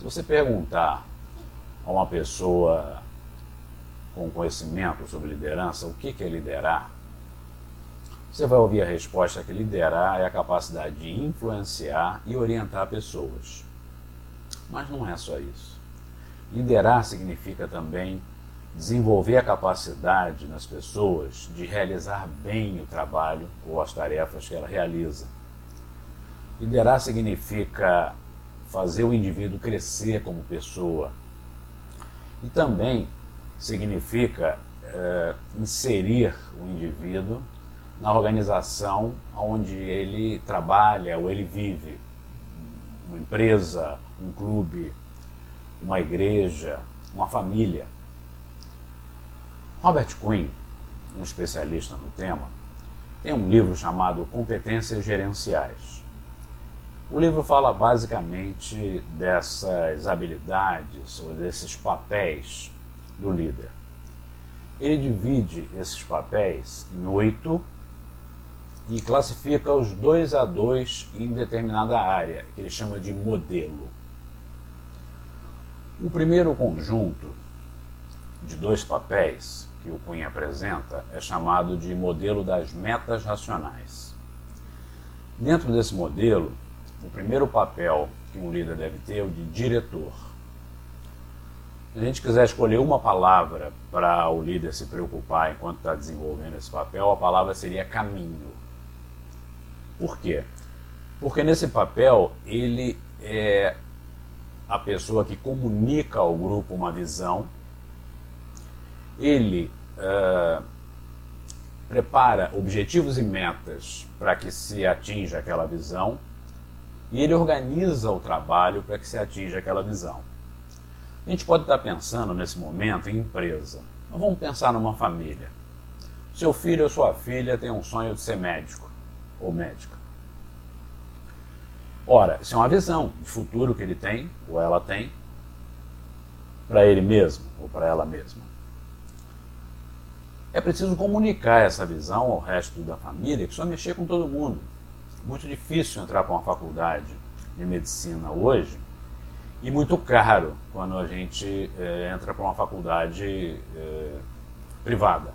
Se você perguntar a uma pessoa com conhecimento sobre liderança o que é liderar, você vai ouvir a resposta que liderar é a capacidade de influenciar e orientar pessoas. Mas não é só isso. Liderar significa também desenvolver a capacidade nas pessoas de realizar bem o trabalho ou as tarefas que ela realiza. Liderar significa fazer o indivíduo crescer como pessoa. E também significa é, inserir o indivíduo na organização onde ele trabalha ou ele vive. Uma empresa, um clube, uma igreja, uma família. Robert Quinn, um especialista no tema, tem um livro chamado Competências Gerenciais. O livro fala basicamente dessas habilidades ou desses papéis do líder. Ele divide esses papéis em oito e classifica os dois a dois em determinada área, que ele chama de modelo. O primeiro conjunto de dois papéis que o Cunha apresenta é chamado de modelo das metas racionais. Dentro desse modelo, o primeiro papel que um líder deve ter é o de diretor. Se a gente quiser escolher uma palavra para o líder se preocupar enquanto está desenvolvendo esse papel, a palavra seria caminho. Por quê? Porque nesse papel ele é a pessoa que comunica ao grupo uma visão, ele uh, prepara objetivos e metas para que se atinja aquela visão e ele organiza o trabalho para que se atinja aquela visão. A gente pode estar pensando nesse momento em empresa, mas vamos pensar numa família. Seu filho ou sua filha tem um sonho de ser médico ou médica. Ora, isso é uma visão de futuro que ele tem, ou ela tem, para ele mesmo ou para ela mesma. É preciso comunicar essa visão ao resto da família, que só mexer com todo mundo. Muito difícil entrar para uma faculdade de medicina hoje e muito caro quando a gente é, entra para uma faculdade é, privada.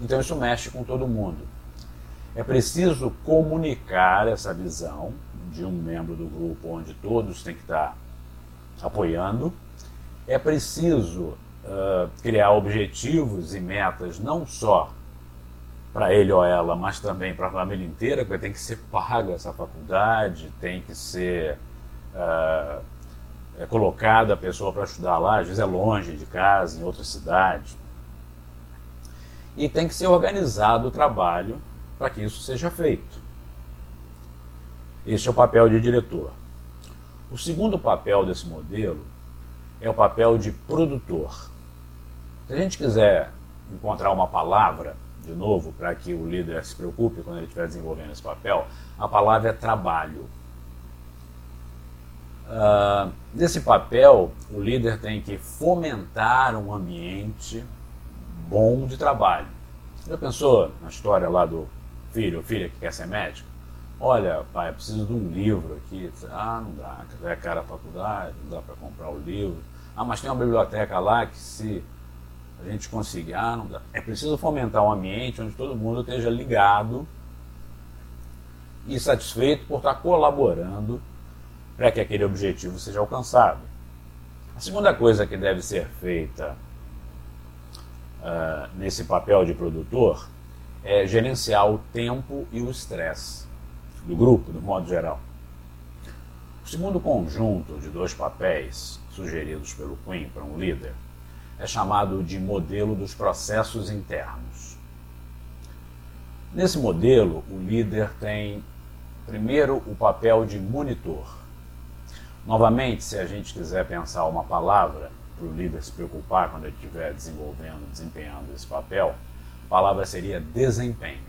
Então isso mexe com todo mundo. É preciso comunicar essa visão de um membro do grupo onde todos têm que estar apoiando. É preciso uh, criar objetivos e metas não só para ele ou ela, mas também para a família inteira, porque tem que ser paga essa faculdade, tem que ser uh, é colocada a pessoa para estudar lá, às vezes é longe de casa, em outra cidade. E tem que ser organizado o trabalho para que isso seja feito. Esse é o papel de diretor. O segundo papel desse modelo é o papel de produtor. Se a gente quiser encontrar uma palavra, de novo, para que o líder se preocupe quando ele estiver desenvolvendo esse papel, a palavra é trabalho. Uh, nesse papel, o líder tem que fomentar um ambiente bom de trabalho. Já pensou na história lá do filho ou filha que quer ser médico? Olha, pai, eu preciso de um livro aqui. Ah, não dá, é cara a faculdade, não dá para comprar o livro. Ah, mas tem uma biblioteca lá que se a gente conseguir, ah, não dá. É preciso fomentar um ambiente onde todo mundo esteja ligado e satisfeito por estar colaborando para que aquele objetivo seja alcançado. A segunda coisa que deve ser feita uh, nesse papel de produtor é gerenciar o tempo e o estresse do grupo, do modo geral. O segundo conjunto de dois papéis sugeridos pelo Quinn para um líder é chamado de modelo dos processos internos. Nesse modelo, o líder tem primeiro o papel de monitor. Novamente, se a gente quiser pensar uma palavra para o líder se preocupar quando ele estiver desenvolvendo, desempenhando esse papel, a palavra seria desempenho.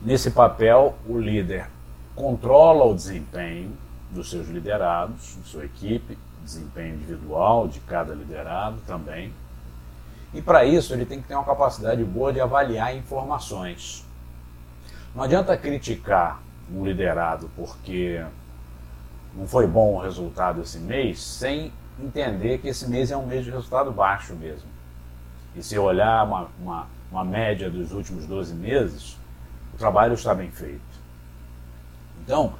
Nesse papel, o líder controla o desempenho dos seus liderados, de sua equipe, desempenho individual de cada liderado também. E para isso ele tem que ter uma capacidade boa de avaliar informações. Não adianta criticar um liderado porque não foi bom o resultado esse mês, sem entender que esse mês é um mês de resultado baixo mesmo. E se olhar uma, uma, uma média dos últimos 12 meses, o trabalho está bem feito. Então,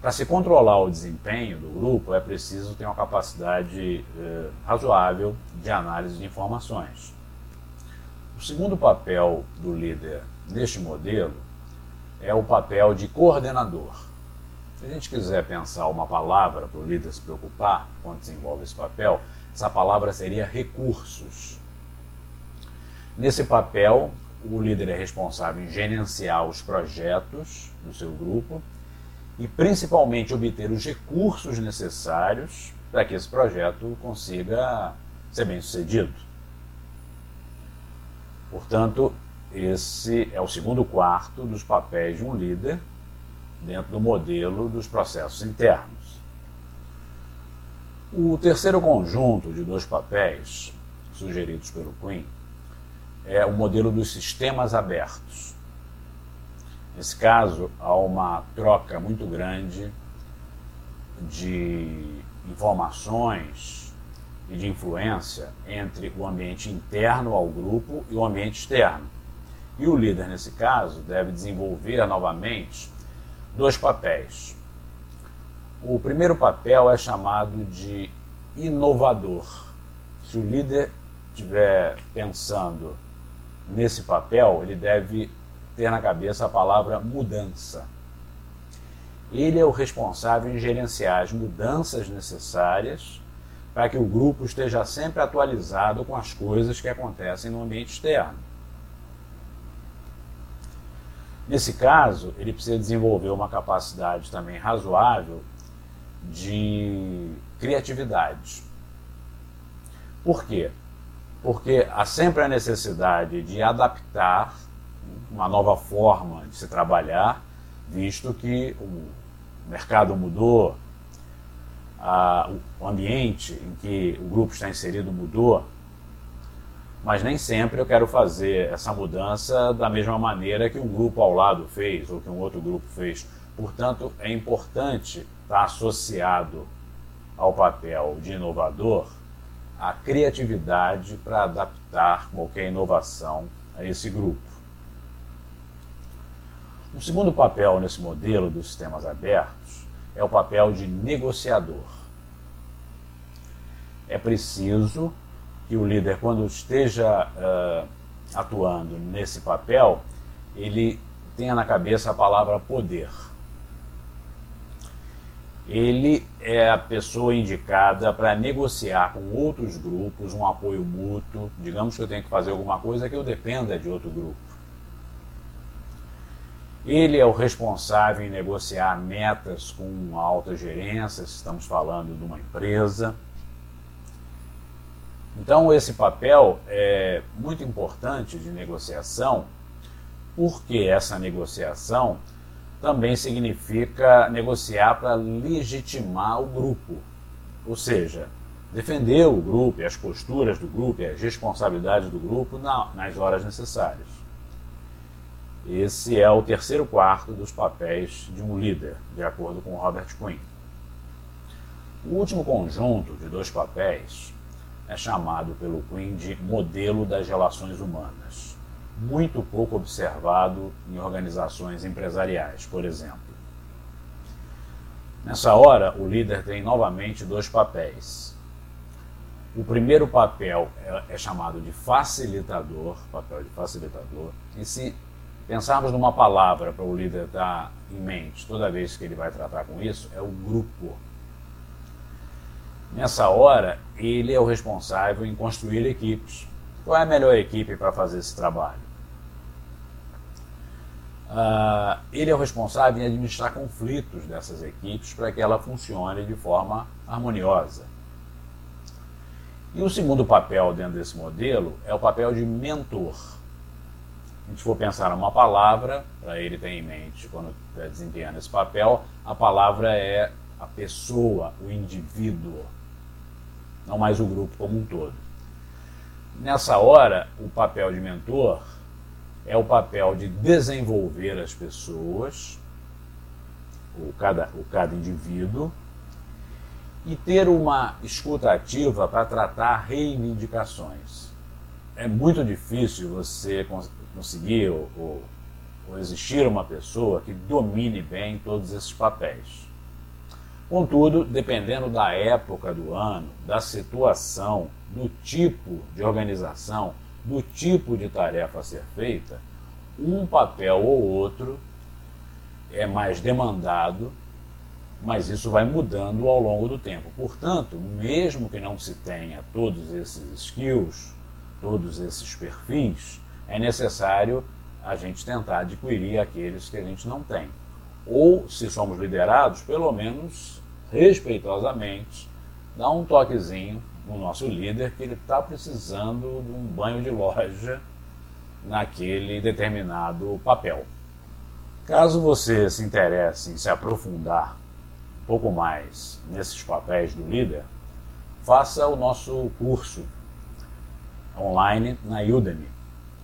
para se controlar o desempenho do grupo, é preciso ter uma capacidade eh, razoável de análise de informações. O segundo papel do líder neste modelo é o papel de coordenador. Se a gente quiser pensar uma palavra para o líder se preocupar quando desenvolve esse papel, essa palavra seria recursos. Nesse papel, o líder é responsável em gerenciar os projetos do seu grupo e principalmente obter os recursos necessários para que esse projeto consiga ser bem sucedido. Portanto, esse é o segundo quarto dos papéis de um líder dentro do modelo dos processos internos. O terceiro conjunto de dois papéis sugeridos pelo Quinn é o modelo dos sistemas abertos. Nesse caso, há uma troca muito grande de informações e de influência entre o ambiente interno ao grupo e o ambiente externo. E o líder, nesse caso, deve desenvolver novamente dois papéis. O primeiro papel é chamado de inovador. Se o líder estiver pensando nesse papel, ele deve ter na cabeça a palavra mudança. Ele é o responsável em gerenciar as mudanças necessárias para que o grupo esteja sempre atualizado com as coisas que acontecem no ambiente externo. Nesse caso, ele precisa desenvolver uma capacidade também razoável de criatividade. Por quê? Porque há sempre a necessidade de adaptar uma nova forma de se trabalhar, visto que o mercado mudou, a, o ambiente em que o grupo está inserido mudou, mas nem sempre eu quero fazer essa mudança da mesma maneira que um grupo ao lado fez ou que um outro grupo fez. Portanto, é importante estar associado ao papel de inovador a criatividade para adaptar qualquer inovação a esse grupo. O segundo papel nesse modelo dos sistemas abertos é o papel de negociador. É preciso que o líder, quando esteja uh, atuando nesse papel, ele tenha na cabeça a palavra poder. Ele é a pessoa indicada para negociar com outros grupos um apoio mútuo. Digamos que eu tenho que fazer alguma coisa que eu dependa de outro grupo. Ele é o responsável em negociar metas com alta gerência, se estamos falando de uma empresa. Então, esse papel é muito importante de negociação, porque essa negociação também significa negociar para legitimar o grupo, ou seja, defender o grupo as posturas do grupo as responsabilidades do grupo nas horas necessárias. Esse é o terceiro quarto dos papéis de um líder, de acordo com Robert Quinn. O último conjunto de dois papéis é chamado pelo Quinn de modelo das relações humanas, muito pouco observado em organizações empresariais, por exemplo. Nessa hora, o líder tem novamente dois papéis. O primeiro papel é, é chamado de facilitador, papel de facilitador, e se pensarmos numa palavra para o líder dar em mente toda vez que ele vai tratar com isso, é o grupo. Nessa hora, ele é o responsável em construir equipes. Qual é a melhor equipe para fazer esse trabalho? Uh, ele é o responsável em administrar conflitos dessas equipes para que ela funcione de forma harmoniosa. E o segundo papel dentro desse modelo é o papel de mentor a gente for pensar numa palavra, para ele ter em mente quando está desempenhando esse papel, a palavra é a pessoa, o indivíduo, não mais o grupo como um todo. Nessa hora, o papel de mentor é o papel de desenvolver as pessoas, o cada, o cada indivíduo, e ter uma escuta ativa para tratar reivindicações. É muito difícil você conseguir ou, ou, ou existir uma pessoa que domine bem todos esses papéis. Contudo, dependendo da época do ano, da situação, do tipo de organização, do tipo de tarefa a ser feita, um papel ou outro é mais demandado mas isso vai mudando ao longo do tempo. Portanto, mesmo que não se tenha todos esses skills, todos esses perfis, é necessário a gente tentar adquirir aqueles que a gente não tem. Ou, se somos liderados, pelo menos respeitosamente, dar um toquezinho no nosso líder que ele está precisando de um banho de loja naquele determinado papel. Caso você se interesse em se aprofundar pouco mais nesses papéis do líder, faça o nosso curso online na Udemy.